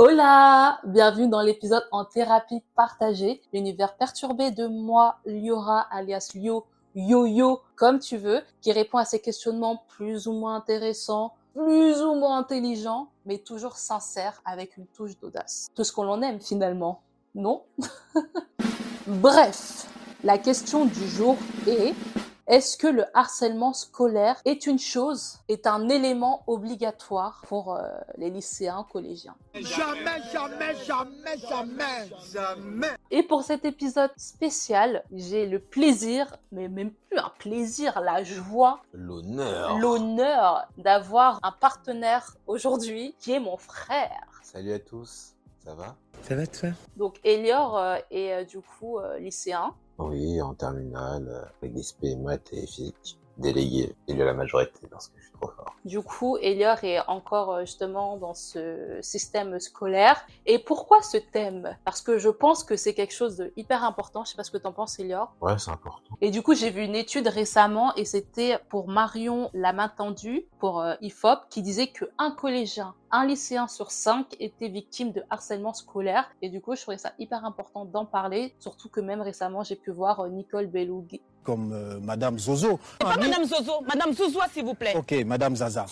Hola! Bienvenue dans l'épisode en thérapie partagée, l'univers perturbé de moi, Liora, alias Lio, Yo-Yo, comme tu veux, qui répond à ces questionnements plus ou moins intéressants, plus ou moins intelligents, mais toujours sincères avec une touche d'audace. Tout ce qu'on en aime finalement, non? Bref, la question du jour est est-ce que le harcèlement scolaire est une chose, est un élément obligatoire pour euh, les lycéens, collégiens? Jamais, jamais, jamais, jamais, jamais. Et pour cet épisode spécial, j'ai le plaisir, mais même plus un plaisir, la joie, L'honneur. l'honneur d'avoir un partenaire aujourd'hui qui est mon frère. Salut à tous, ça va? Ça va toi? Donc Elior euh, est euh, du coup euh, lycéen. Oui, en terminale, euh, avec des SP, maths et physique. Délégué, il y a la majorité parce que je trop fort. Du coup, Elior est encore euh, justement dans ce système scolaire. Et pourquoi ce thème? Parce que je pense que c'est quelque chose de hyper important. Je sais pas ce que t'en penses, Elior. Ouais, c'est important. Et du coup, j'ai vu une étude récemment et c'était pour Marion la main tendue pour euh, IFOP qui disait que un collégien, un lycéen sur cinq était victime de harcèlement scolaire. Et du coup, je trouvais ça hyper important d'en parler, surtout que même récemment, j'ai pu voir euh, Nicole Beloug. Comme euh, Madame Zozo. Pas Madame Zozo, Madame Zouzoua, s'il vous plaît. Ok, Madame Zaza.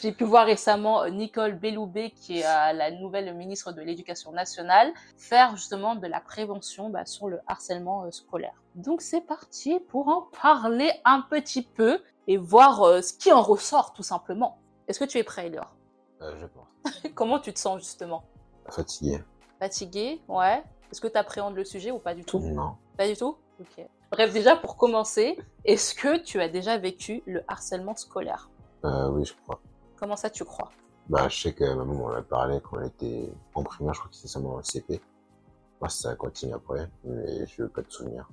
J'ai pu voir récemment euh, Nicole Belloubet, qui est euh, la nouvelle ministre de l'Éducation nationale, faire justement de la prévention bah, sur le harcèlement euh, scolaire. Donc c'est parti pour en parler un petit peu et voir euh, ce qui en ressort tout simplement. Est-ce que tu es prêt, Elior Euh, je pense. Comment tu te sens justement? Fatigué Fatigué Ouais. Est-ce que tu appréhendes le sujet ou pas du tout? Non. Pas du tout? Ok. Bref, déjà pour commencer, est-ce que tu as déjà vécu le harcèlement scolaire? Euh, oui, je crois. Comment ça tu crois? Bah, je sais que maman m'en a parlé quand elle était en primaire, je crois que c'était seulement en CP. Moi, ça continue après, mais je veux pas de souvenir.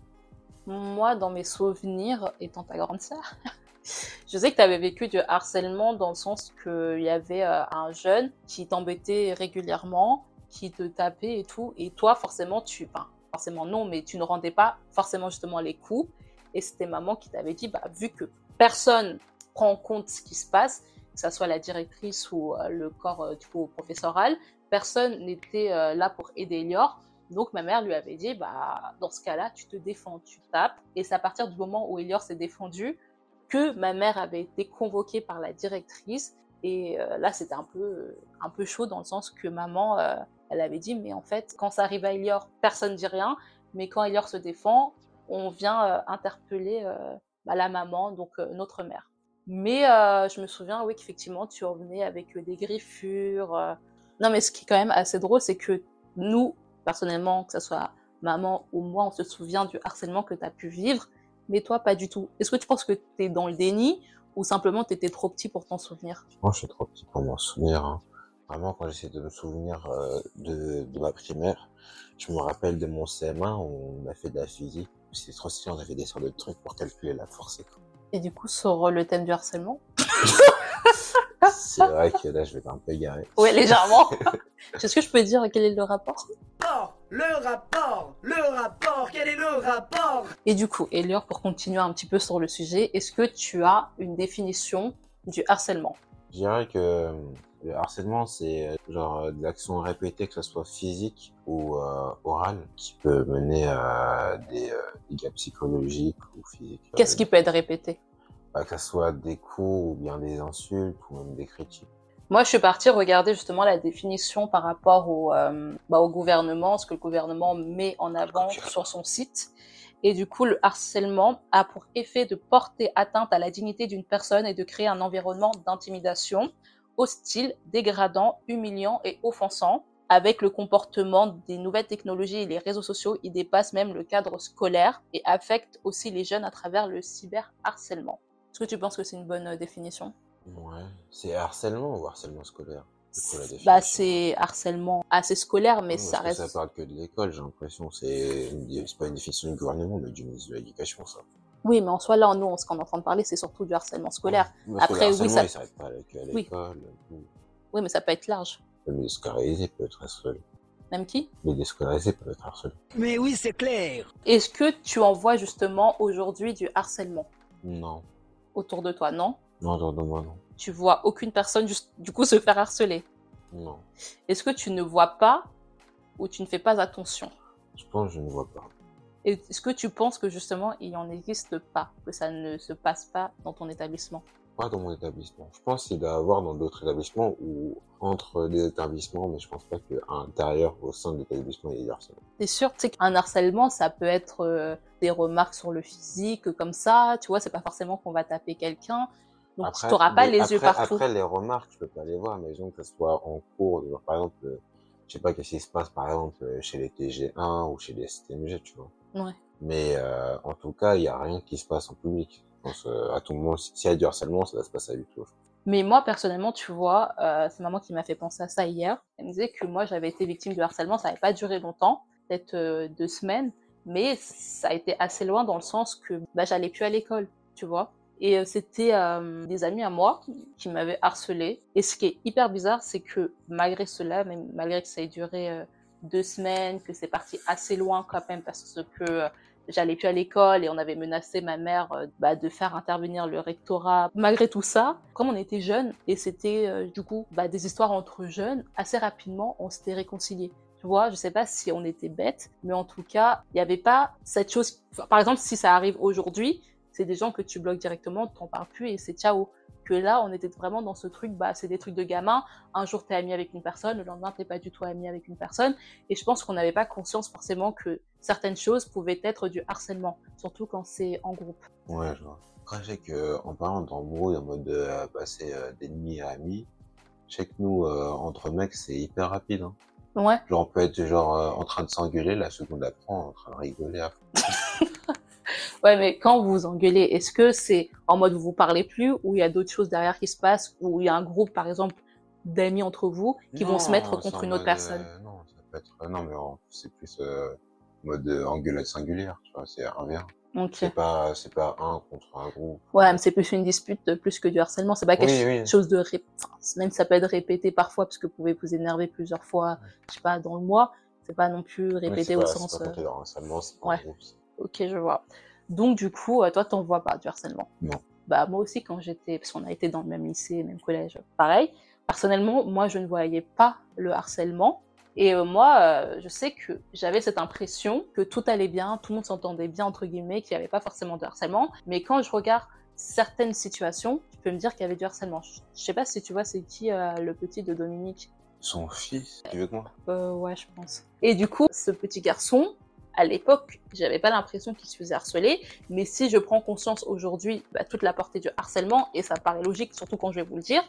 Moi, dans mes souvenirs, étant ta grande sœur, je sais que tu avais vécu du harcèlement dans le sens qu'il y avait euh, un jeune qui t'embêtait régulièrement, qui te tapait et tout, et toi, forcément, tu... Enfin, forcément non, mais tu ne rendais pas forcément justement les coups, et c'était maman qui t'avait dit, bah, vu que personne prend en compte ce qui se passe, que ce soit la directrice ou euh, le corps euh, du coup professoral, personne n'était euh, là pour aider Elior, donc ma mère lui avait dit, bah dans ce cas-là, tu te défends, tu tapes. Et c'est à partir du moment où Elior s'est défendu que ma mère avait été convoquée par la directrice. Et euh, là, c'était un peu, un peu chaud dans le sens que maman, euh, elle avait dit, mais en fait, quand ça arrive à Elior, personne ne dit rien. Mais quand Elior se défend, on vient euh, interpeller bah, la maman, donc notre mère. Mais je me souviens, oui, qu'effectivement, tu revenais avec des griffures. Non, mais ce qui est quand même assez drôle, c'est que nous, personnellement, que ce soit maman ou moi, on se souvient du harcèlement que tu as pu vivre, mais toi, pas du tout. Est-ce que tu penses que tu es dans le déni ou simplement tu étais trop petit pour t'en souvenir? Moi, je suis trop petit pour m'en souvenir. hein. Vraiment, quand j'essaie de me souvenir euh, de, de ma primaire, je me rappelle de mon CM1 où on a fait de la physique. C'était trop stylé, on avait des sortes de trucs pour calculer la force et tout. Et du coup, sur le thème du harcèlement? C'est vrai que là, je vais être un peu égaré. Ouais, légèrement. Est-ce que je peux dire quel est le rapport? Le rapport Le rapport Quel est le rapport? Et du coup, Elior, pour continuer un petit peu sur le sujet, est-ce que tu as une définition du harcèlement? Je dirais que euh, le harcèlement, c'est euh, genre euh, de l'action répétée, que ce soit physique ou euh, orale, qui peut mener à des euh, dégâts psychologiques ou physiques. Qu'est-ce qui peut être répété? Bah, Que ce soit des coups ou bien des insultes ou même des critiques. Moi, je suis partie regarder justement la définition par rapport au, euh, bah, au gouvernement, ce que le gouvernement met en avant sur son site. Et du coup, le harcèlement a pour effet de porter atteinte à la dignité d'une personne et de créer un environnement d'intimidation hostile, dégradant, humiliant et offensant. Avec le comportement des nouvelles technologies et les réseaux sociaux, il dépasse même le cadre scolaire et affecte aussi les jeunes à travers le cyberharcèlement. Est-ce que tu penses que c'est une bonne euh, définition? Ouais. C'est harcèlement ou harcèlement scolaire Bah, c'est harcèlement assez scolaire, mais ça parce que reste. Ça parle que de l'école, j'ai l'impression. C'est pas une définition du gouvernement, mais du ministre de l'Éducation, ça. Oui, mais en soi, là, nous, ce qu'on est en train de parler, c'est surtout du harcèlement scolaire. Ouais. Après, le oui, ça- il s'arrête pas avec- à Oui. l'école. tout. Oui, mais ça peut être large. Les déscolarisés peuvent être harcelés. Même qui? Les déscolarisés peuvent être harcelés. Mais oui, c'est clair Est-ce que tu en vois justement aujourd'hui du harcèlement? Non. autour de toi, non? Non, non, moi, non. Tu vois aucune personne, juste, du coup, se faire harceler Non, Est-ce que tu ne vois pas ou tu ne fais pas attention? Je pense que je ne vois pas. Est-ce que tu penses que justement il n'en existe pas, que ça ne se passe pas dans ton établissement? Pas dans mon établissement. Je pense qu'il doit y avoir dans d'autres établissements ou entre les établissements, mais je pense pas qu'à l'intérieur, au sein de l'établissement, il y ait du harcèlement. T'es sûr, tu sais qu'un harcèlement, ça peut être euh, des remarques sur le physique, comme ça, tu vois, c'est pas forcément qu'on va taper quelqu'un. Donc tu n'auras pas les yeux après- partout. Après, les remarques, tu peux pas les voir, mais disons que ce soit en cours, genre, par exemple, euh, je sais pas qu'est-ce qui se passe, par exemple, euh, chez les TG1 ou chez les STMG, tu vois. Ouais. Mais euh, en tout cas, il y a rien qui se passe en public. Je pense, euh, à tout moment, si- s'il y a du harcèlement, ça va se passer à huis. Mais moi, personnellement, tu vois, euh, c'est maman qui m'a fait penser à ça hier. Elle me disait que moi, j'avais été victime de harcèlement. Ça n'avait pas duré longtemps, peut-être deux semaines, mais ça a été assez loin dans le sens que bah, j'allais plus à l'école, tu vois. Et euh, c'était euh, des amis à moi qui m'avaient harcelé. Et ce qui est hyper bizarre, c'est que malgré cela, même malgré que ça ait duré euh, deux semaines, que c'est parti assez loin quand même, parce que j'allais plus à l'école et on avait menacé ma mère bah, de faire intervenir le rectorat. Malgré tout ça, comme on était jeunes et c'était du coup bah, des histoires entre jeunes, assez rapidement on s'était réconciliés. Tu vois, je sais pas si on était bêtes, mais en tout cas, il n'y avait pas cette chose. par exemple, si ça arrive aujourd'hui, c'est des gens que tu bloques directement, t'en parles plus et c'est ciao. Que là, on était vraiment dans ce truc, bah, c'est des trucs de gamin. Un jour, t'es ami avec une personne, le lendemain, t'es pas du tout ami avec une personne. Et je pense qu'on n'avait pas conscience forcément que certaines choses pouvaient être du harcèlement, surtout quand c'est en groupe. Ouais, je vois. Après, je sais que, en parlant d'embrouille, en mode de passer euh, d'ennemis à amis, je sais que nous, euh, entre mecs, c'est hyper rapide. Hein. Ouais. Genre, on peut être genre euh, en train de s'engueuler, la seconde après, en train de rigoler à fond. Ouais, mais quand vous vous engueulez, est-ce que c'est en mode vous vous parlez plus ou il y a d'autres choses derrière qui se passent ou il y a un groupe, par exemple, d'amis entre vous qui vont se mettre contre une autre mode, personne? euh, non, ça peut être, non, mais c'est plus euh, mode euh, engueulade singulière, tu vois, c'est un vers. Ok. C'est pas, c'est pas un contre un groupe. Ouais, mais c'est plus une dispute euh, plus que du harcèlement. C'est pas quelque Oui, oui. chose de ré... enfin, même ça peut être répété parfois parce que vous pouvez vous énerver plusieurs fois, je sais pas, dans le mois. C'est pas non plus répété au pas- sens. C'est pas euh, dans un harcèlement, c'est pas ouais. un groupe. Ok, je vois. Donc du coup, euh, toi, t'en vois pas du harcèlement Non. Bah moi aussi quand j'étais, parce qu'on a été dans le même lycée, même collège, pareil. Personnellement, moi, je ne voyais pas le harcèlement. Et euh, moi, euh, je sais que j'avais cette impression que tout allait bien, tout le monde s'entendait bien, entre guillemets, qu'il n'y avait pas forcément de harcèlement. Mais quand je regarde certaines situations, tu peux me dire qu'il y avait du harcèlement. Je je sais pas si tu vois, c'est qui euh, le petit de Dominique? Son fils, tu veux que moi? Ouais, je pense. Et du coup, ce petit garçon, à l'époque, j'avais pas l'impression qu'il se faisait harceler, mais si je prends conscience aujourd'hui, bah, toute la portée du harcèlement, et ça paraît logique, surtout quand je vais vous le dire,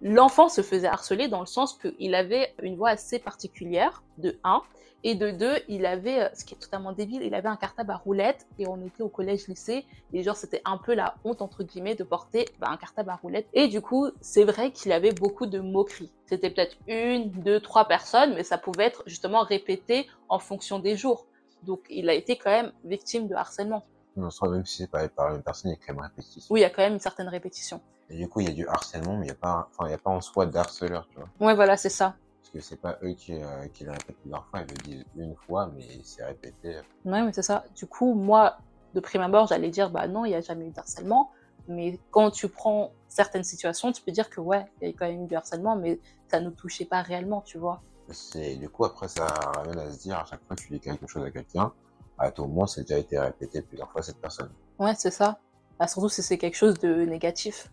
l'enfant se faisait harceler dans le sens qu'il avait une voix assez particulière, de 1, et de 2, il avait, euh, ce qui est totalement débile, il avait un cartable à roulettes, et on était au collège-lycée, et genre c'était un peu la honte, entre guillemets, de porter bah, un cartable à roulettes. Et du coup, c'est vrai qu'il avait beaucoup de moqueries. C'était peut-être une, deux, trois personnes, mais ça pouvait être justement répété en fonction des jours. Donc il a été quand même victime de harcèlement. Non, soit même si c'est pas par même personne, il y a quand même répétition. Oui, il y a quand même une certaine répétition. Et du coup, il y a du harcèlement, mais il y a pas, enfin, il y a pas en soi d'harceleur, tu vois. Ouais, voilà, c'est ça. Parce que c'est pas eux qui, euh, qui le répètent plusieurs fois, ils le disent une fois, mais c'est répété. Ouais, mais c'est ça. Du coup, moi, de prime abord, j'allais dire, bah non, il n'y a jamais eu de harcèlement. Mais quand tu prends certaines situations, tu peux dire que ouais, il y a quand même eu du harcèlement, mais ça ne touchait pas réellement, tu vois. C'est, du coup, après, ça ramène à se dire, à chaque fois que tu dis quelque chose à quelqu'un, à tout moment, c'est déjà été répété plusieurs fois cette personne. Ouais, c'est ça. Bah, surtout si c'est quelque chose de négatif.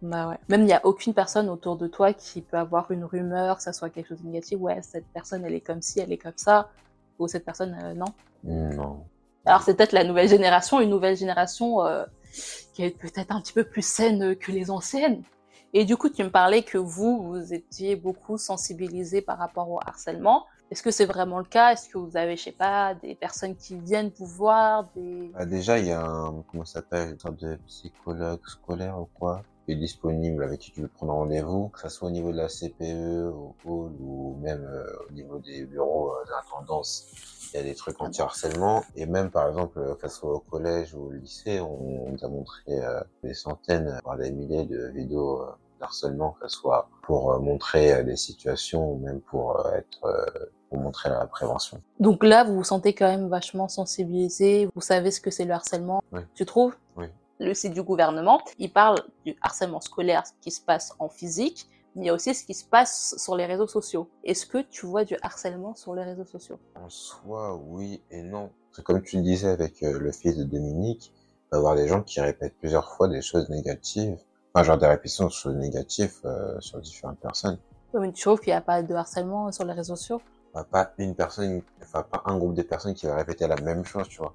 Bah ouais. Même il n'y a aucune personne autour de toi qui peut avoir une rumeur, que ça soit quelque chose de négatif. Ouais, cette personne, elle est comme ci, elle est comme ça. Ou cette personne, euh, non. Non. Alors c'est peut-être la nouvelle génération, une nouvelle génération euh, qui est peut-être un petit peu plus saine que les anciennes. Et du coup, tu me parlais que vous, vous étiez beaucoup sensibilisés par rapport au harcèlement. Est-ce que c'est vraiment le cas? Est-ce que vous avez, je sais pas, des personnes qui viennent vous voir des... Bah, déjà, il y a un, comment ça s'appelle, une sorte de psychologue scolaire ou quoi, est disponible, avec qui tu peux prendre rendez-vous, que ça soit au niveau de la CPE, au hall, ou même euh, au niveau des bureaux euh, d'intendance. Il y a des trucs anti-harcèlement. Et même, par exemple, euh, que ça soit au collège ou au lycée, on, on nous a montré euh, des centaines, voire des milliers de vidéos d'harcèlement, que ce soit pour montrer des situations ou même pour être, pour montrer la prévention. Donc là, vous vous sentez quand même vachement sensibilisé, vous savez ce que c'est le harcèlement, Oui. tu trouves? Oui. Le site du gouvernement, il parle du harcèlement scolaire qui se passe en physique, mais il y a aussi ce qui se passe sur les réseaux sociaux. Est-ce que tu vois du harcèlement sur les réseaux sociaux? En soi, oui et non. C'est comme tu le disais avec euh, le fils de Dominique, il va y avoir des gens qui répètent plusieurs fois des choses négatives, enfin genre des répétitions de choses négatives euh, sur différentes personnes. Ouais, mais tu trouves qu'il n'y a pas de harcèlement sur les réseaux sociaux? Enfin, pas une personne, enfin pas un groupe de personnes qui va répéter la même chose, tu vois.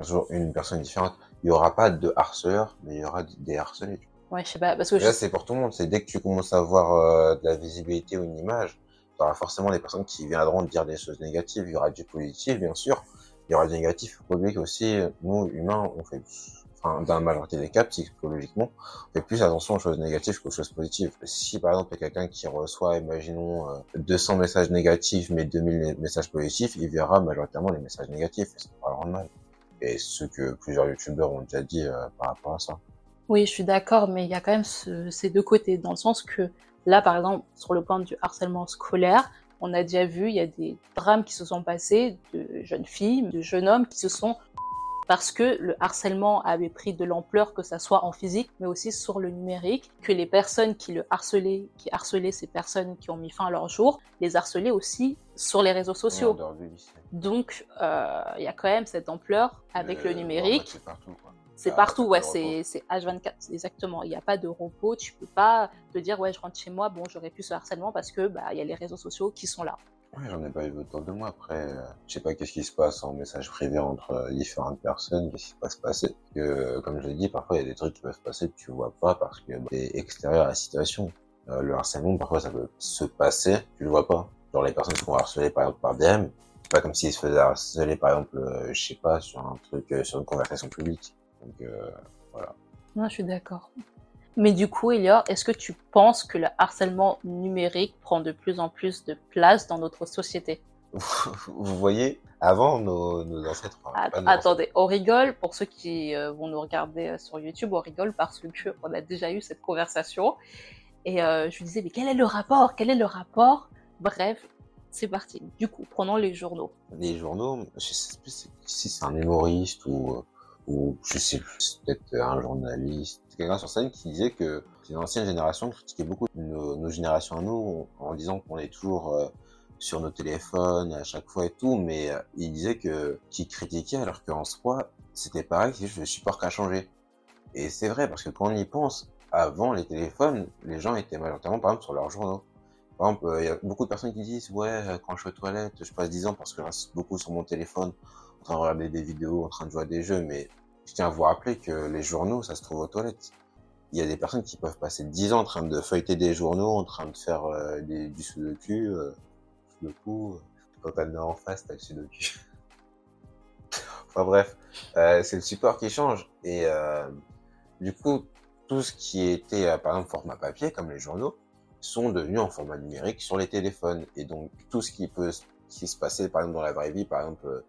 Toujours une personne différente. Il y aura pas de harceleurs, mais il y aura des harcelés. Ouais, je sais pas, parce que je... Là, c'est pour tout le monde. C'est dès que tu commences à avoir euh, de la visibilité ou une image, tu auras forcément des personnes qui viendront te dire des choses négatives. Il y aura du positif, bien sûr. Il y aura du négatif. Oublier qu'aussi, nous, humains, on fait, enfin, dans la majorité des cas, psychologiquement, on fait plus attention aux choses négatives qu'aux choses positives. Si, par exemple, il y a quelqu'un qui reçoit, imaginons, euh, 200 messages négatifs, mais 2000 messages positifs, il verra majoritairement les messages négatifs. Et ça va le rendre mal. Et ce que plusieurs youtubeurs ont déjà dit euh, par rapport à ça. Oui, je suis d'accord, mais il y a quand même ce- ces deux côtés, dans le sens que là, par exemple, sur le point du harcèlement scolaire, on a déjà vu, il y a des drames qui se sont passés de jeunes filles, de jeunes hommes qui se sont parce que le harcèlement avait pris de l'ampleur, que ça soit en physique, mais aussi sur le numérique, que les personnes qui le harcelaient, qui harcelaient ces personnes qui ont mis fin à leur jour, les harcelaient aussi sur les réseaux sociaux. Donc, euh, il y a quand même cette ampleur avec Euh, le bon, numérique. c'est partout, quoi. C'est Ah, partout, ouais, c'est c'est H24, c'est exactement. Il n'y a pas de repos, tu peux pas te dire, ouais, je rentre chez moi, bon, j'aurais pu ce harcèlement parce que bah il y a les réseaux sociaux qui sont là. Ouais, j'en ai pas eu autour de moi. Après, euh, je sais pas qu'est-ce qui se passe en message privé entre euh, différentes personnes, qu'est-ce qui peut se passer. Que, euh, comme je l'ai dit, parfois il y a des trucs qui peuvent se passer que tu vois pas parce que bah, t'es extérieur à la situation. Euh, le harcèlement, parfois ça peut se passer, tu le vois pas. Genre les personnes qui sont harcelées par exemple par DM, pas comme s'ils se faisaient harceler par exemple, euh, je sais pas, sur un truc, euh, sur une conversation publique. Donc euh, Non, je suis d'accord. Mais du coup, Elior, est-ce que tu penses que le harcèlement numérique prend de plus en plus de place dans notre société? Vous voyez, avant nos, nos ancêtres, enfin, Att- pas nos Attendez, on rigole, pour ceux qui euh, vont nous regarder sur YouTube, on rigole parce que on a déjà eu cette conversation. Et je lui disais, mais quel est le rapport? Quel est le rapport? Bref, c'est parti. Du coup, prenons les journaux. les journaux, je sais plus si- c'est un humoriste ou, ou je sais plus, c'est peut-être un journaliste, c'est quelqu'un sur scène qui disait que les anciennes générations critiquaient beaucoup nos, générations à nous en, disant qu'on est toujours euh, sur nos téléphones à chaque fois et tout, mais euh, il disait que qu'ils critiquaient alors qu'en soi c'était pareil, c'est juste le support qui a changé. Et c'est vrai parce que quand on y pense, avant les téléphones, les gens étaient majoritairement par exemple sur leurs journaux. Par exemple, euh, il y a beaucoup de personnes qui disent ouais, euh, quand je suis aux toilettes, je passe 10 ans parce que je reste beaucoup sur mon téléphone, en train de regarder des vidéos, en train de jouer à des jeux, mais je tiens à vous rappeler que les journaux, ça se trouve aux toilettes. Il y a des personnes qui peuvent passer 10 ans en train de feuilleter des journaux, en train de faire euh, des, du sudoku, euh, sudoku, euh, quand t'as le en face, t'as le sudoku. enfin bref, euh, c'est le support qui change. Et du coup, tout ce qui était, par exemple, format papier, comme les journaux, sont devenus en format numérique sur les téléphones. Et donc, tout ce qui peut se passait, par exemple, dans la vraie vie, par exemple, euh,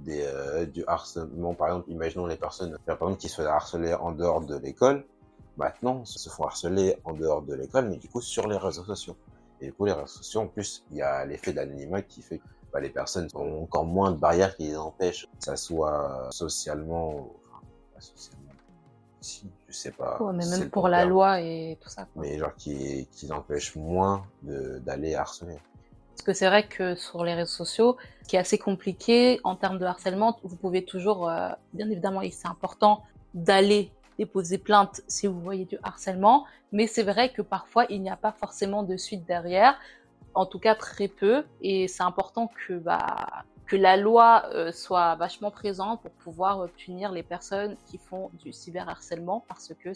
des, euh, du harcèlement, par exemple, imaginons les personnes, par exemple, qui se faisaient harceler en dehors de l'école, maintenant, se font harceler en dehors de l'école, mais du coup, sur les réseaux sociaux. Et du coup, les réseaux sociaux, en plus, il y a l'effet d'anonymat qui fait que bah, les personnes ont encore moins de barrières qui les empêchent que ça soit pas socialement, si, je sais pas. Ouais, mais si même pour la terme loi et tout ça. quoi. mais genre qui, qui empêche moins d'aller harceler. Parce que c'est vrai que sur les réseaux sociaux, ce qui est assez compliqué en termes de harcèlement, vous pouvez toujours, euh, bien évidemment, et c'est important d'aller déposer plainte si vous voyez du harcèlement, mais c'est vrai que parfois il n'y a pas forcément de suite derrière, en tout cas très peu, et c'est important que bah que la loi euh, soit vachement présente pour pouvoir euh, punir les personnes qui font du cyberharcèlement parce que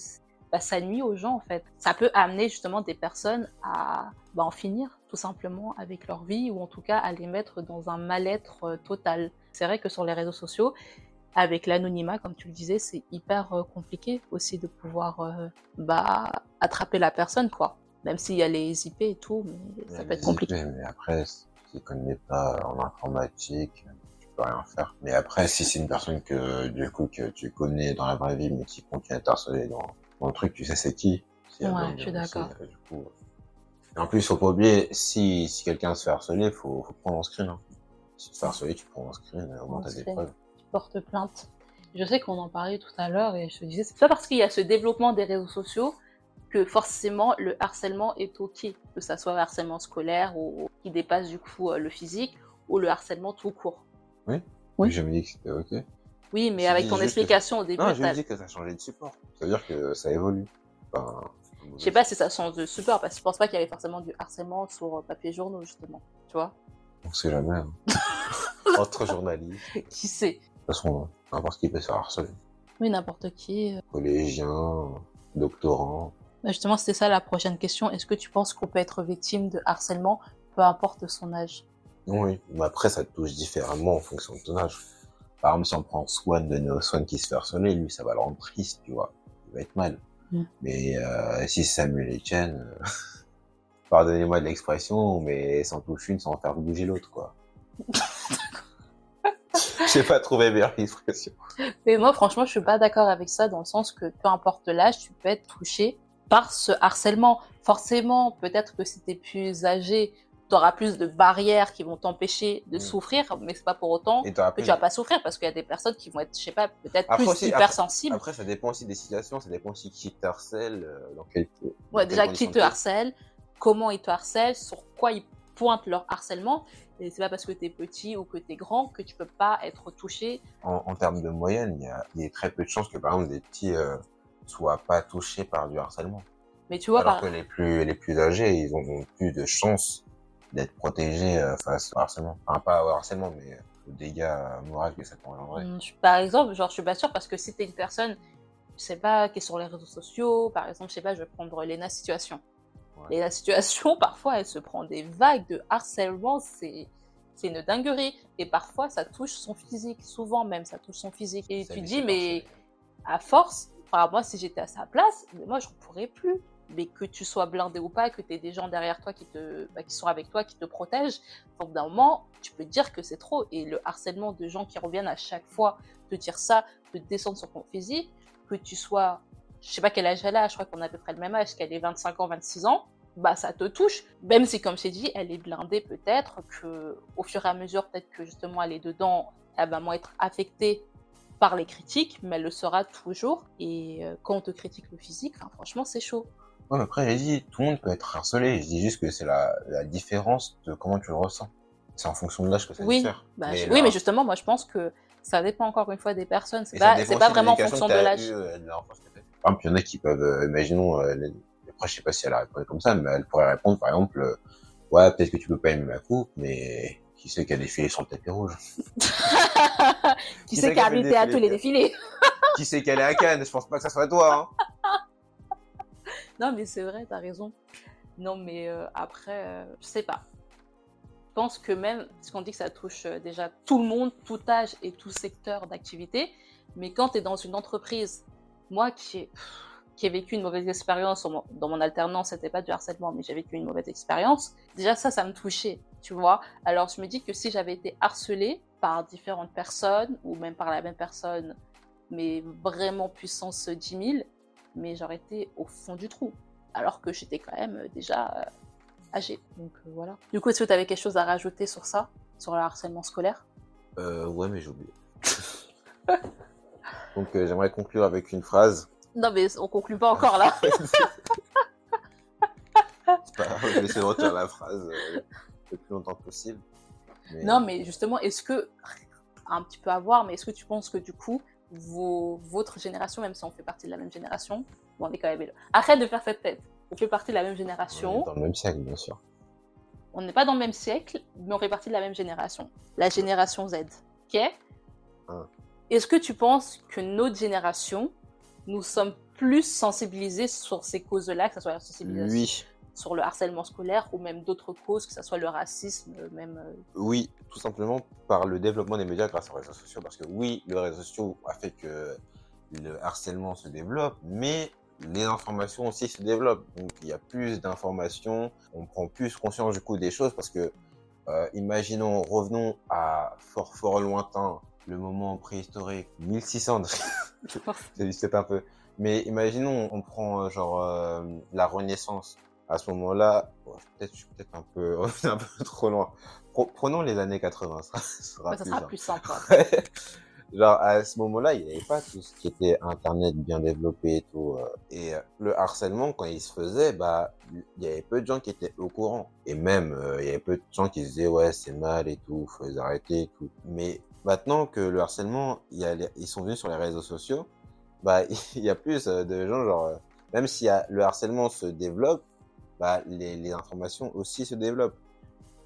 bah, ça nuit aux gens en fait. Ça peut amener justement des personnes à bah, en finir tout simplement avec leur vie ou en tout cas à les mettre dans un mal-être euh, total. C'est vrai que sur les réseaux sociaux, avec l'anonymat, comme tu le disais, c'est hyper euh, compliqué aussi de pouvoir euh, bah, attraper la personne quoi. Même s'il y a les IP et tout, mais ça Mais peut être compliqué. IP, Mais après, tu connais pas en informatique, tu peux rien faire. Mais après, si c'est une personne que, du coup, que tu connais dans la vraie vie, mais qui continue à t'harceler dans, dans le truc, tu sais c'est qui. Si Ouais, je suis d'accord. euh, du coup. Et en plus, faut pas oublier, si, si quelqu'un se fait harceler, faut, faut prendre en screen, hein. Si tu te fais harceler, tu prends en screen, au moins t'as des preuves. porte plainte. Je sais qu'on en parlait tout à l'heure et je te disais, c'est pas parce qu'il y a ce développement des réseaux sociaux que forcément le harcèlement est ok, que ça soit le harcèlement scolaire ou qui dépasse du coup euh, le physique ou le harcèlement tout court. Oui. Je me dis que c'était ok. Oui, mais avec ton explication au début, Non, me dis que ça changé de support. C'est-à-dire que ça évolue. Enfin, je sais pas si ça change de support parce que je pense pas qu'il y avait forcément du harcèlement sur euh, papier journaux justement, tu vois? On sait jamais. hein. Entre journalistes. De toute Qui sait façon, n'importe qui peut se faire harceler. Oui, n'importe qui. euh. Collégiens, doctorants. Bah, Justement, c'était ça la prochaine question. Est-ce que tu penses qu'on peut être victime de harcèlement, peu importe son âge? Oui, mais après, ça te touche différemment en fonction de ton âge. Par exemple, si on prend Swan de Neo Swan qui se fait harceler, lui, ça va le rendre triste, tu vois. Il va être mal. Mm. Mais euh, si c'est Samuel Etienne, euh, pardonnez-moi de l'expression, mais sans touche une, sans faire bouger l'autre, quoi. J'ai pas trouvé meilleure expression. Mais moi, franchement, je suis pas d'accord avec ça dans le sens que peu importe l'âge, tu peux être touché par ce harcèlement. Forcément, peut-être que si t'es plus âgé, tu auras plus de barrières qui vont t'empêcher de Mm. souffrir, mais c'est pas pour autant que plus- tu vas pas souffrir parce qu'il y a des personnes qui vont être, je sais pas, peut-être plus aussi, hypersensibles. Après, ça dépend aussi des situations, ça dépend aussi qui te harcèle, euh, dans quel Ouais, déjà, qui te harcèle, comment ils te harcèlent, sur quoi ils pointent leur harcèlement. Et c'est pas parce que t'es petit ou que t'es grand que tu peux pas être touché. En, en termes de moyenne, il y a, il y a très peu de chances que, par exemple, des petits euh, soient pas touchés par du harcèlement. Mais tu vois, Alors par- que les plus, les plus âgés, ils ont plus de chances d'être protégés euh, face au harcèlement. Enfin, pas au harcèlement, mais aux dégâts moraux que ça peut engendrer. Je- Par exemple, genre, je suis pas sûre parce que si t'es une personne, je sais pas, qui est sur les réseaux sociaux, par exemple, je sais pas, je vais prendre Lena Situation. Ouais. Lena Situation, parfois, elle se prend des vagues de harcèlement, c'est, c'est une dinguerie. Et parfois, ça touche son physique, souvent même, ça touche son physique. Et Ça tu dis, mais à force, moi, si j'étais à sa place, mais moi, je ne pourrais plus. Mais que tu sois blindé ou pas, que tu aies des gens derrière toi qui, te, bah, qui sont avec toi, qui te protègent, au d'un moment, tu peux te dire que c'est trop. Et le harcèlement de gens qui reviennent à chaque fois te dire ça, te descendre sur ton physique, que tu sois, je sais pas quel âge elle a, je crois qu'on a à peu près le même âge, qu'elle ait 25 ans, 26 ans, bah ça te touche. Même si, comme je dit, elle est blindée peut-être, que au fur et à mesure, peut-être que justement elle est dedans, elle va moins être affectée par les critiques, mais elle le sera toujours. Et euh, quand on te critique le physique, enfin, franchement, c'est chaud. Ouais, mais après, j'ai dit, tout le monde peut être harcelé. Je dis juste que c'est la, la différence de comment tu le ressens. C'est en fonction de l'âge que ça Oui, diffère. Bah, Mais je- là- oui, mais justement, moi je pense que ça dépend encore une fois des personnes. C'est pas, pas vraiment en fonction de l'âge. euh. Par exemple, il y en a qui peuvent, euh, imaginons, euh, les- après, je sais pas si elle a répondu comme ça, mais elle pourrait répondre, par exemple, ouais, peut-être que tu peux pas aimer ma coupe, mais qui sait qu'elle a défilé sur le tapis rouge? qui Qui sait qui a qui invité à tous les défilés? Qui sait qu'elle est à Cannes? Je pense pas que ça soit toi, hein. Non, mais c'est vrai, t'as raison. Non, mais euh, après, euh, je sais pas. Je pense que même, parce qu'on dit que ça touche euh, déjà tout le monde, tout âge et tout secteur d'activité, mais quand tu es dans une entreprise, moi qui ai, qui ai vécu une mauvaise expérience dans mon alternance, c'était pas du harcèlement, mais j'ai vécu une mauvaise expérience, déjà ça, ça me touchait, tu vois. Alors je me dis que si j'avais été harcelée par différentes personnes, ou même par la même personne, mais vraiment puissance 10 000, mais j'aurais été au fond du trou alors que j'étais quand même euh, déjà euh, âgée. Donc euh, voilà. Du coup, est-ce que tu avais quelque chose à rajouter sur ça, sur le harcèlement scolaire? Euh, ouais, mais j'ai oublié. Donc, euh, j'aimerais conclure avec une phrase. Non, mais on conclut pas encore là. C'est pas grave, je vais essayer de retenir la phrase le plus longtemps possible. Mais- non, mais justement, est-ce que un petit peu à voir, mais est-ce que tu penses que du coup, vos, votre génération, même si on fait partie de la même génération, bon, on est quand même. Arrête de faire cette tête. On fait partie de la même on est génération. dans le même siècle, bien sûr. On n'est pas dans le même siècle, mais on fait partie de la même génération. La génération Z. Ok? Ah. Est-ce que tu penses que notre génération, nous sommes plus sensibilisés sur ces causes-là, que ce soit la sensibilisation Oui, sur le harcèlement scolaire ou même d'autres causes, que ce soit le racisme, même. euh, oui, tout simplement par le développement des médias grâce aux réseaux sociaux. Parce que oui, le réseau sociaux a fait que le harcèlement se développe, mais les informations aussi se développent. Donc il y a plus d'informations, on prend plus conscience du coup des choses parce que, euh, imaginons, revenons à fort fort lointain, le moment préhistorique, 1600, c'est un peu. Mais imaginons, on prend euh, genre euh, la Renaissance. À ce moment-là, bon, peut-être je suis peut-être un peu un peu trop loin. Pre- Prenons les années 80, ça sera ouais, ça plus sera simple. plus simple. Genre, à ce moment-là, il n'y avait pas tout ce qui était Internet bien développé et tout. euh. Et euh, le harcèlement, quand il se faisait, bah, il y avait peu de gens qui étaient au courant. Et même, euh, il y avait peu de gens qui se disaient, ouais, c'est mal et tout, faut les arrêter et tout. Mais maintenant que le harcèlement, il y a les- ils sont venus sur les réseaux sociaux, bah, il y a plus de gens, genre, même si le harcèlement se développe, bah, les, les informations aussi se développent.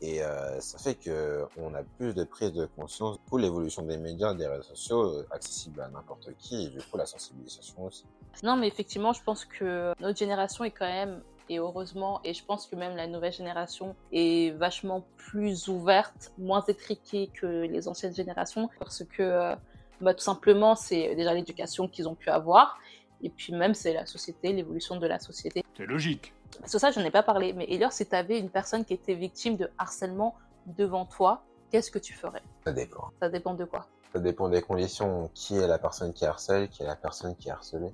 Et euh, ça fait que on a plus de prise de conscience pour l'évolution des médias, des réseaux sociaux, euh, accessibles à n'importe qui, et du coup la sensibilisation aussi. Non, mais effectivement, je pense que notre génération est quand même, et heureusement, et je pense que même la nouvelle génération est vachement plus ouverte, moins étriquée que les anciennes générations, parce que euh, bah, tout simplement, c'est déjà l'éducation qu'ils ont pu avoir, et puis même c'est la société, l'évolution de la société. C'est logique. Parce que ça, je n'en ai pas parlé, mais Elior, si tu avais une personne qui était victime de harcèlement devant toi, qu'est-ce que tu ferais? Ça dépend. Ça dépend de quoi? Ça dépend des conditions. Qui est la personne qui harcèle, qui est la personne qui est harcelée,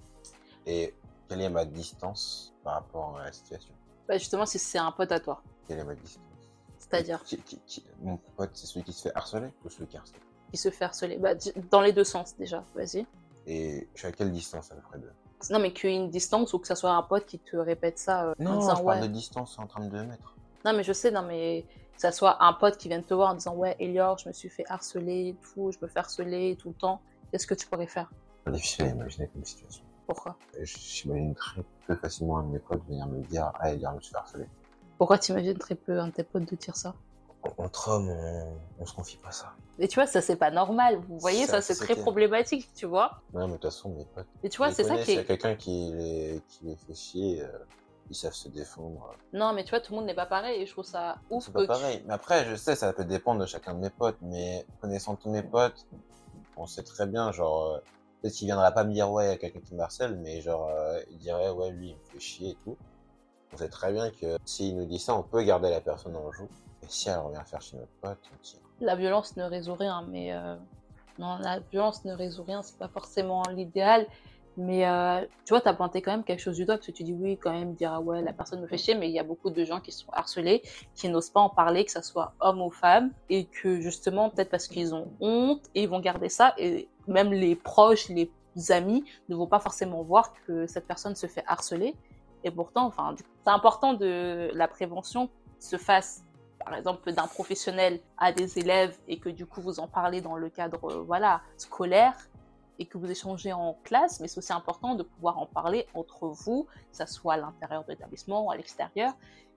et quelle est ma distance par rapport à la situation? bah, Justement, si c'est un pote à toi, Quelle est ma distance? C'est-à-dire? Qui- qui- qui- Mon pote, c'est celui qui se fait harceler ou celui qui harcèle? Qui se fait harceler. Bah, dans les deux sens déjà, vas-y. Et je suis à quelle distance à peu près de Non, mais qu'il y ait une distance ou que ça soit un pote qui te répète ça euh, en Non, disant je ouais. de distance en termes de mètres. Non, mais je sais, non, mais que ça soit un pote qui vienne te voir en disant ouais, Elior, je me suis fait harceler tout, je me fais harceler tout le temps. Qu'est-ce que tu pourrais faire? C'est difficile à imaginer comme situation. Pourquoi? J'imagine très peu facilement un de mes potes venir me dire Ah, Elia, je me suis fait harceler. Pourquoi t'imagines très peu un de tes potes de dire ça? Entre hommes, on, on se confie pas ça. Et tu vois, ça c'est pas normal. Vous voyez, ça, Ça, c'est très problématique, tu vois. Ouais, mais de toute façon, mes potes. Et tu vois, c'est ça qui Il y a est. quelqu'un qui les, qui les fait chier, euh, ils savent se défendre. Non, mais tu vois, tout le monde n'est pas pareil et je trouve ça ouf C'est pas tu- pareil. Mais après, je sais, ça peut dépendre de chacun de mes potes, mais connaissant tous mes potes, on sait très bien, genre, euh, peut-être qu'il viendra pas me dire, ouais, il y a quelqu'un qui me harcèle, mais genre, euh, il dirait, ouais, lui, il me fait chier et tout. On sait très bien que s'il nous dit ça, on peut garder la personne en joue. Et si elle revient faire chez notre pote, la violence ne résout rien, mais euh, non, la violence ne résout rien, c'est pas forcément l'idéal. Mais euh, tu vois, t'as pointé quand même quelque chose du doigt, parce que tu dis oui, quand même, dire ah ouais, la personne me fait chier, mais il y a beaucoup de gens qui sont harcelés, qui n'osent pas en parler, que ça soit homme ou femme, et que justement, peut-être parce qu'ils ont honte, et ils vont garder ça, et même les proches, les amis ne vont pas forcément voir que cette personne se fait harceler. Et pourtant, enfin, c'est important de la prévention se fasse par exemple d'un professionnel à des élèves et que du coup vous en parlez dans le cadre euh, voilà scolaire et que vous échangez en classe, mais c'est aussi important de pouvoir en parler entre vous, que ça soit à l'intérieur de l'établissement ou à l'extérieur,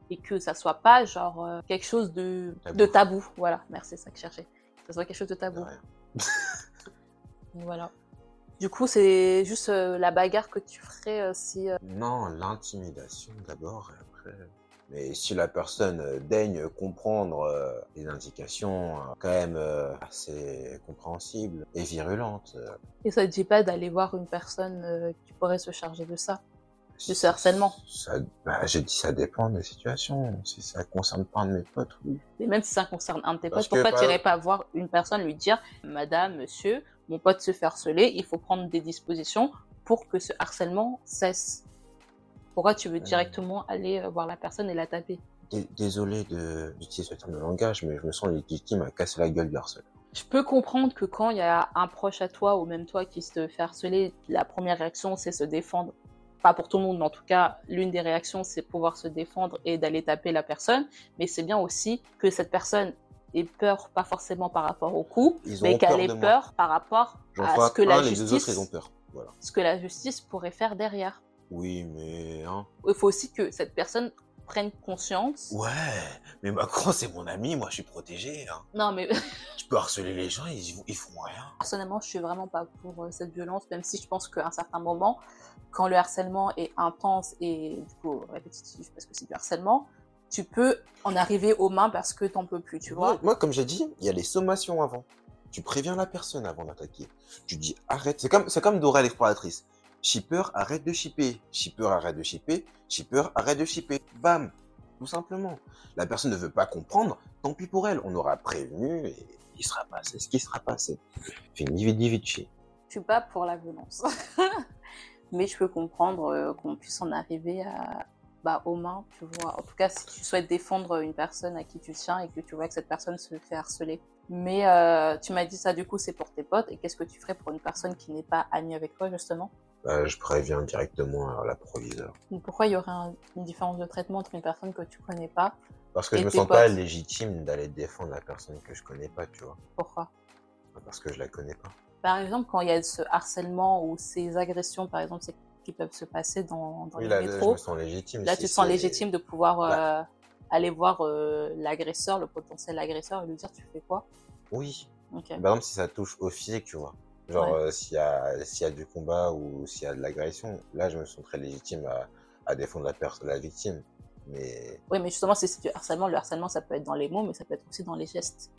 et que ça soit pas genre euh, quelque chose de Tabou. de tabou. Voilà, merci, c'est ça que je cherchais. Que ça soit quelque chose de tabou. rien. Voilà. Du coup, c'est juste euh, la bagarre que tu ferais euh, si. Non, l'intimidation d'abord, et après. Mais si la personne euh, daigne comprendre euh, les indications euh, quand même assez compréhensibles et virulentes, Et ça ne dit pas d'aller voir une personne qui pourrait se charger de ça? De ce harcèlement. Ça, bah, j'ai dit ça dépend des situations. Si ça concerne pas un de mes potes, oui. Et même si ça concerne un de tes Parce potes, pourquoi par- tu n'irais pas voir une personne lui dire Madame, monsieur, mon pote se fait harceler, il faut prendre des dispositions pour que ce harcèlement cesse Pourquoi tu veux directement aller euh, voir la personne et la taper Dé- Désolé d'utiliser ce terme de langage, mais je me sens légitime à casser la gueule du harceleur. Je peux comprendre que quand il y a un proche à toi ou même toi qui se fait harceler, la première réaction c'est se défendre. Pas pour tout le monde, mais en tout cas, l'une des réactions c'est pouvoir se défendre et d'aller taper la personne. Mais c'est bien aussi que cette personne ait peur, pas forcément par rapport au coup, Ils mais qu'elle ait peur par rapport à ce frappe que la un, les deux autres, justice, ils ont peur. Voilà. ce que la justice pourrait faire derrière. Oui, mais... Hein. Il faut aussi que cette personne prenne conscience. Ouais, mais Macron, c'est mon ami, moi, je suis protégé. Hein. Non, mais Je peux harceler les gens, ils, ils font rien. personnellement, je suis vraiment pas pour euh, cette violence, même si je pense qu'à un certain moment, quand le harcèlement est intense et du coup répétitif, parce que c'est du harcèlement, tu peux en arriver aux mains parce que t'en peux plus, tu vois. Moi, moi, comme j'ai dit, il y a les sommations avant. Tu préviens la personne avant d'attaquer. Tu dis arrête. C'est comme, c'est comme Dora l'exploratrice. Shipper, arrête de shipper. Shipper, arrête de shipper. Shipper, arrête de shipper. Bam. Tout simplement. La personne ne veut pas comprendre. Tant pis pour elle. On aura prévenu et il sera passé ce qui sera passé. Fini vidi vici. Je suis pas pour la violence. Mais je peux comprendre euh, qu'on puisse en arriver à, bah, aux mains, tu vois. En tout cas, si tu souhaites défendre une personne à qui tu tiens et que tu vois que cette personne se fait harceler. Mais euh, tu m'as dit ça, du coup, c'est pour tes potes. Et qu'est-ce que tu ferais pour une personne qui n'est pas amie avec toi, justement? Bah, je préviens directement à la proviseure. Donc, Pourquoi il y aurait un- une différence de traitement entre une personne que tu connais pas Parce que Et je me sens pas légitime d'aller défendre la personne que je connais pas, tu vois. Pourquoi? Parce que je la connais pas. Par exemple, quand il y a ce harcèlement ou ces agressions, par exemple, qui peuvent se passer dans, dans Oui, les là, là, je métros, me sens légitime. là, si tu te sens légitime de pouvoir euh, Bah. aller voir euh, l'agresseur, le potentiel agresseur, et lui dire tu fais quoi? Oui. Ok. Par exemple, si ça touche au physique, tu vois. Genre, Ouais. euh, s'il y, a, s'il y a du combat ou s'il y a de l'agression, là, je me sens très légitime à, à défendre la, la victime. Mais Oui, mais justement, si c'est du harcèlement, le harcèlement, ça peut être dans les mots, mais ça peut être aussi dans les gestes.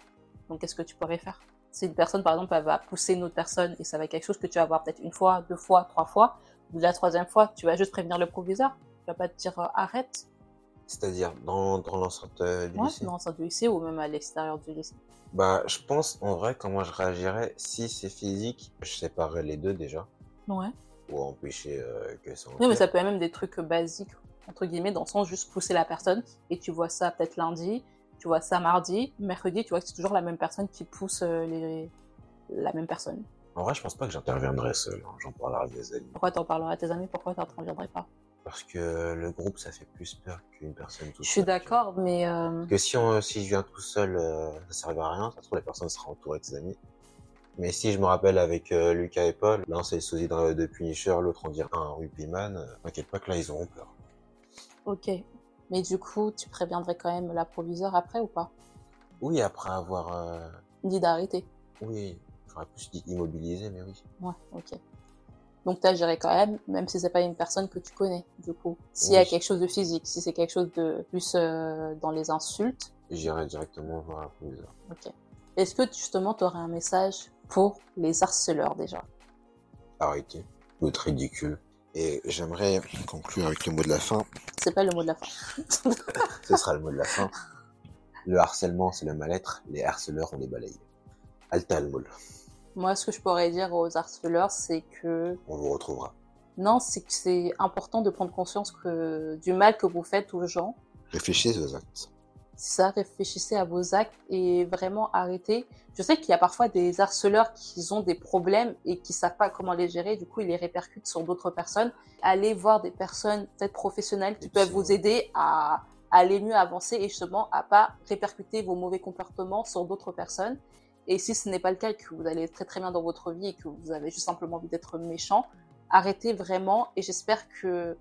Donc, qu'est-ce que tu pourrais faire? Si une personne, par exemple, elle va pousser une autre personne et ça va être quelque chose que tu vas voir peut-être une fois, deux fois, trois fois, la troisième fois, tu vas juste prévenir le proviseur. Tu vas pas te dire euh, arrête, c'est-à-dire dans, dans l'enceinte euh, du ouais, lycée dans l'enceinte du lycée ou même à l'extérieur du lycée. Bah, je pense en vrai comment je réagirais si c'est physique, je séparerais les deux déjà Ouais. ou empêcher euh, que ça. Oui, mais ça peut être même des trucs basiques, entre guillemets, dans le sens juste pousser la personne et tu vois ça peut-être lundi, tu vois ça mardi, mercredi, tu vois que c'est toujours la même personne qui pousse euh, les... la même personne. En vrai, je pense pas que j'interviendrais seul. hein. J'en parlerai à mes amis. Pourquoi t'en parleras à tes amis? Pourquoi t'en reviendrais pas? Parce que le groupe, ça fait plus peur qu'une personne toute Je suis seule, tu vois. d'accord, mais euh, Que si, on, si je viens tout seul, euh, ça servira à rien. Ça se trouve, la personne sera entourée de ses amis. Mais si je me rappelle avec euh, Lucas et Paul, l'un c'est le sosie de de Punisher, l'autre on dirait un rugbyman, euh, t'inquiète pas que là ils auront peur. ok. Mais du coup, tu préviendrais quand même la proviseur après ou pas? Oui, après avoir... euh, Dit d'arrêter. Oui, j'aurais plus dit immobilisé, mais oui. Ouais, ok. Donc t'agirais quand même, même si c'est pas une personne que tu connais, du coup. S'il y a quelque chose de physique, si c'est quelque chose de plus euh, dans les insultes, J'irai directement voir la proviseure. ok. Est-ce que justement tu aurais un message pour les harceleurs déjà? Arrêtez. Vous êtes ridicule. Et j'aimerais conclure avec le mot de la fin. C'est pas le mot de la fin. Ce sera le mot de la fin. Le harcèlement, c'est le mal-être. Les harceleurs, on les balaye. Alta al. Moi, ce que je pourrais dire aux harceleurs, c'est que On vous retrouvera. Non, c'est que c'est important de prendre conscience que du mal que vous faites aux gens, Réfléchissez aux actes. ça, réfléchissez à vos actes et vraiment arrêtez. Je sais qu'il y a parfois des harceleurs qui ont des problèmes et qui savent pas comment les gérer, du coup, ils les répercutent sur d'autres personnes. Allez voir des personnes peut-être professionnelles qui peuvent vous aider à à aller mieux avancer et justement à pas répercuter vos mauvais comportements sur d'autres personnes. Et si ce n'est pas le cas, que vous allez très très bien dans votre vie et que vous avez juste simplement envie d'être méchant, arrêtez vraiment et j'espère que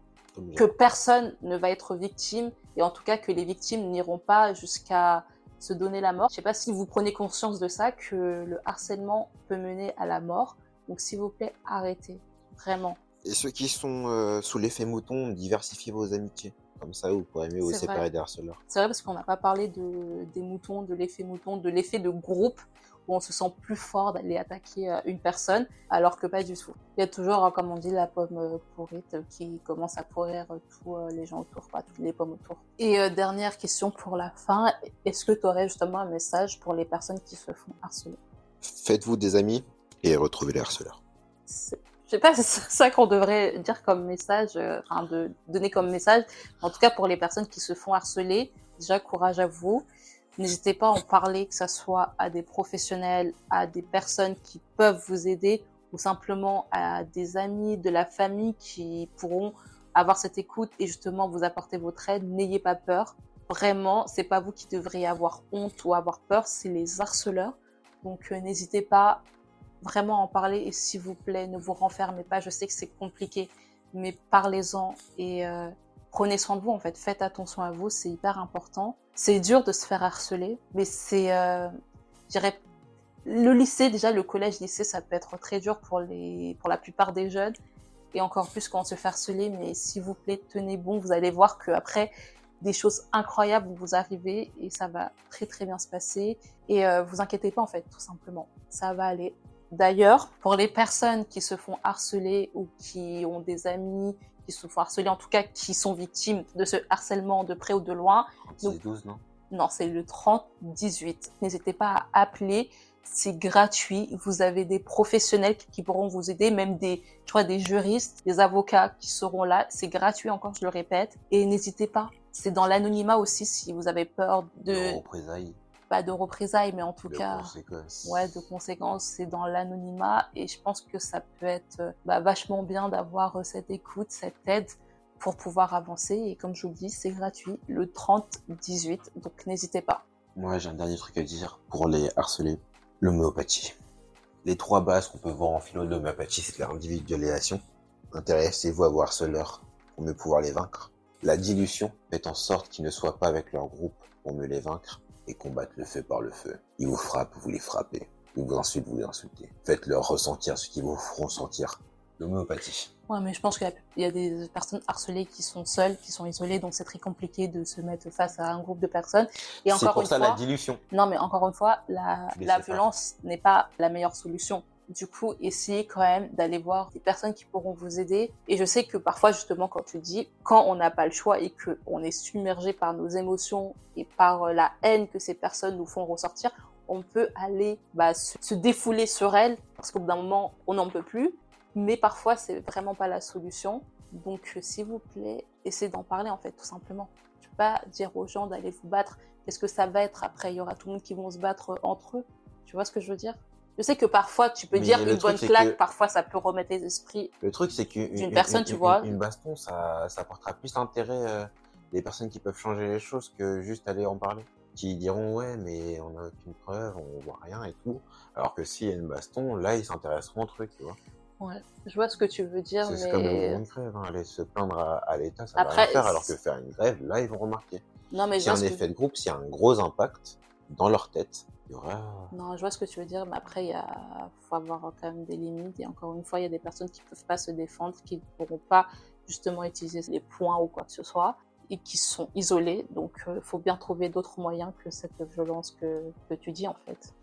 que personne ne va être victime et en tout cas que les victimes n'iront pas jusqu'à se donner la mort. Je sais pas si vous prenez conscience de ça, que le harcèlement peut mener à la mort. Donc s'il vous plaît, arrêtez. Vraiment. Et ceux qui sont euh, sous l'effet mouton, diversifiez vos amitiés. Comme ça, vous pourrez mieux vous séparer des harceleurs. C'est vrai parce qu'on n'a pas parlé de, des moutons, de l'effet mouton, de l'effet de groupe où on se sent plus fort d'aller attaquer euh, une personne alors que pas du tout. Il y a toujours, hein, comme on dit, la pomme euh, pourrite euh, qui commence à pourrir tous les gens autour, pas toutes les pommes autour. Et dernière question pour la fin, est-ce que tu aurais justement un message pour les personnes qui se font harceler? Faites-vous des amis et retrouvez les harceleurs. Je sais pas, c'est ça qu'on devrait dire comme message, enfin de donner comme message. En tout cas, pour les personnes qui se font harceler, déjà courage à vous. N'hésitez pas à en parler, que ça soit à des professionnels, à des personnes qui peuvent vous aider, ou simplement à des amis, de la famille qui pourront avoir cette écoute et justement vous apporter votre aide. N'ayez pas peur. Vraiment, c'est pas vous qui devriez avoir honte ou avoir peur, c'est les harceleurs. Donc euh, n'hésitez pas vraiment à en parler et s'il vous plaît, ne vous renfermez pas. Je sais que c'est compliqué, mais parlez-en et euh, prenez soin de vous en fait. Faites attention à vous, c'est hyper important. C'est dur de se faire harceler, mais c'est, euh, je dirais, le lycée déjà, le collège, lycée, ça peut être très dur pour les, pour la plupart des jeunes et encore plus quand on se fait harceler. Mais s'il vous plaît, tenez bon. Vous allez voir que après des choses incroyables vont vous arriver et ça va très très bien se passer. Et euh, vous inquiétez pas en fait, tout simplement, ça va aller. D'ailleurs, pour les personnes qui se font harceler ou qui ont des amis qui se font harceler, en tout cas qui sont victimes de ce harcèlement de près ou de loin, 10 12, non? non, c'est le 30-18. N'hésitez pas à appeler, c'est gratuit. Vous avez des professionnels qui- pourront vous aider, même des, crois, des juristes, des avocats qui seront là. C'est gratuit encore, je le répète. Et n'hésitez pas. C'est dans l'anonymat aussi si vous avez peur De de, représailles. Pas de représailles, mais en tout De cas, conséquences. ouais, de conséquences, c'est dans l'anonymat. Et je pense que ça peut être euh, bah, vachement bien d'avoir euh, cette écoute, cette aide pour pouvoir avancer. Et comme je vous le dis, c'est gratuit le 30-18, donc n'hésitez pas. Moi, j'ai un dernier truc à dire pour les harcelés. L'homéopathie. Les trois bases qu'on peut voir en philo de l'homéopathie, c'est l'individualisation. Intéressez-vous à vos harceleurs pour mieux pouvoir les vaincre. La dilution, faites en sorte qu'ils ne soient pas avec leur groupe pour mieux les vaincre et combattre le feu par le feu. Ils vous frappent, vous les frappez. Ils vous insultent, vous les insultez. Faites-leur ressentir ce qu'ils vous feront sentir. L'homéopathie. Ouais, mais je pense qu'il y a- des personnes harcelées qui sont seules, qui sont isolées, donc c'est très compliqué de se mettre face à un groupe de personnes. Et C'est encore pour une ça fois, la dilution. non, mais encore une fois, la, violence n'est pas la meilleure solution. Du coup, essayez quand même d'aller voir des personnes qui pourront vous aider. Et je sais que parfois, justement, quand tu dis, quand on n'a pas le choix et que on est submergé par nos émotions et par euh, la haine que ces personnes nous font ressortir, on peut aller bah, se, défouler sur elles parce qu'au bout d'un moment, on n'en peut plus. Mais parfois, c'est vraiment pas la solution. Donc, euh, s'il vous plaît, essayez d'en parler en fait, tout simplement. Tu peux pas dire aux gens d'aller vous battre. Qu'est-ce que ça va être après? Il y aura tout le monde qui vont se battre euh, entre eux? Tu vois ce que je veux dire? Je sais que parfois, tu peux Mais dire une bonne claque. que- Parfois, ça peut remettre les esprits. Le truc, c'est qu'une personne, une- tu une- vois. Une baston, ça, ça apportera plus d'intérêt euh, des personnes qui peuvent changer les choses que juste aller en parler. Qui diront, ouais, mais on n'a aucune preuve, on voit rien et tout. Alors que s'il y a une baston, là, ils s'intéresseront au truc, tu vois. Ouais. Je vois ce que tu veux dire, C'est c'est comme mais une grève, hein. aller se plaindre à, à l'État, ça Après, va rien faire, alors que faire une grève, là, ils vont remarquer. non, mais je S'il y a vois un que- effet de groupe, s'il y a un gros impact dans leur tête, il y aura... Non, je vois ce que tu veux dire, mais après, il y a... faut avoir quand même des limites. Et encore une fois, il y a des personnes qui peuvent pas se défendre, qui ne pourront pas justement utiliser les points ou quoi que ce soit, et qui sont isolées. Donc, il faut bien trouver d'autres moyens que cette violence que, que tu dis, en fait.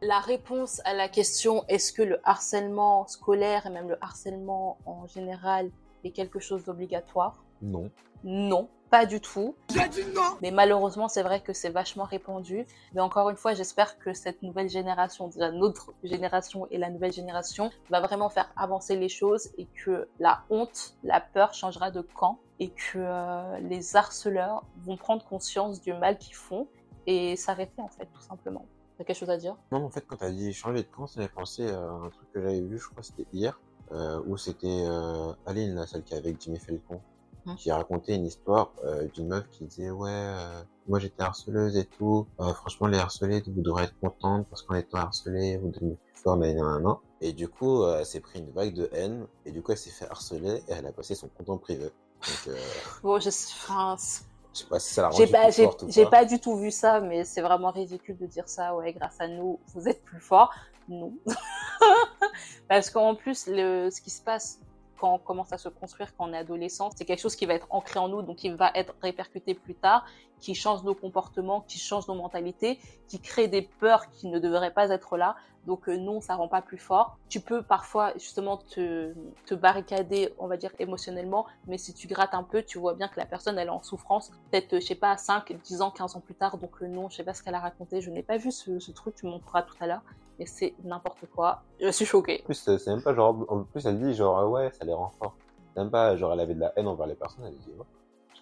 La réponse à la question est-ce que le harcèlement scolaire et même le harcèlement en général est quelque chose d'obligatoire? Non. Non, pas du tout. J'ai dit non Mais malheureusement, c'est vrai que c'est vachement répandu. Mais encore une fois, j'espère que cette nouvelle génération, déjà notre génération et la nouvelle génération, va vraiment faire avancer les choses et que la honte, la peur changera de camp et que euh, les harceleurs vont prendre conscience du mal qu'ils font et s'arrêter en fait, tout simplement. T'as quelque chose à dire? Non, en fait, quand t'as dit changer de camp, ça m'a pensé à un truc que j'avais vu, je crois que c'était hier, euh, où c'était euh, Aline, là, celle qui est avec Jimmy Falcon, Hmm. qui a raconté une histoire euh, d'une meuf qui disait ouais, euh, moi j'étais harceleuse et tout, Euh, franchement les harcelés, vous devrez être contente parce qu'en étant harcelé, vous devenez plus fort, nanana. Et du coup, elle s'est pris une vague de haine, et du coup elle s'est fait harceler, et elle a passé son compte en privé. Donc, Bon, je enfin, c'est- je sais pas si ça l'a J'ai rendu pas, j'ai, pas du tout vu ça, mais c'est vraiment ridicule de dire ça. Ouais, grâce à nous, vous êtes plus fort. Non. Parce qu'en plus, le, ce qui se passe quand on commence à se construire quand on est adolescent, c'est quelque chose qui va être ancré en nous, donc qui va être répercuté plus tard, qui change nos comportements, qui change nos mentalités, qui crée des peurs qui ne devraient pas être là. Donc euh, non, ça rend pas plus fort. Tu peux parfois justement te, barricader, on va dire émotionnellement, mais si tu grattes un peu, tu vois bien que la personne elle est en souffrance, peut-être euh, je sais pas 5, 10 ans, 15 ans plus tard. Donc euh, non, je sais pas ce qu'elle a raconté, je n'ai pas vu ce, truc, tu montreras tout à l'heure, mais c'est n'importe quoi. Je suis choquée. En plus, c'est même pas genre, en plus, elle dit genre, ouais, ça les rend forts. Même pas genre, elle avait de la haine envers les personnes, elle dit, ouais,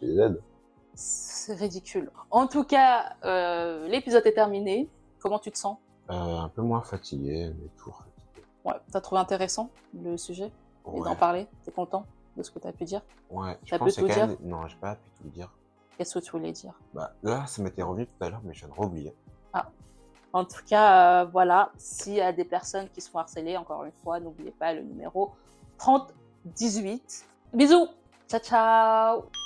je les aide. C'est ridicule. En tout cas, euh, l'épisode est terminé. Comment tu te sens? Euh, un peu moins fatigué, mais toujours fatigué. Ouais, t'as trouvé intéressant le sujet? Et Ouais, d'en parler? T'es content de ce que t'as pu dire? Ouais. Je T'as pense pu tout dire? même... Non, j'ai pas pu tout dire. Qu'est-ce que tu voulais dire? Bah, là, ça m'était revenu tout à l'heure, mais je viens de oublier. En tout cas, euh, voilà, s'il y a des personnes qui se font harceler, encore une fois, n'oubliez pas le numéro 3018. Bisous Ciao, ciao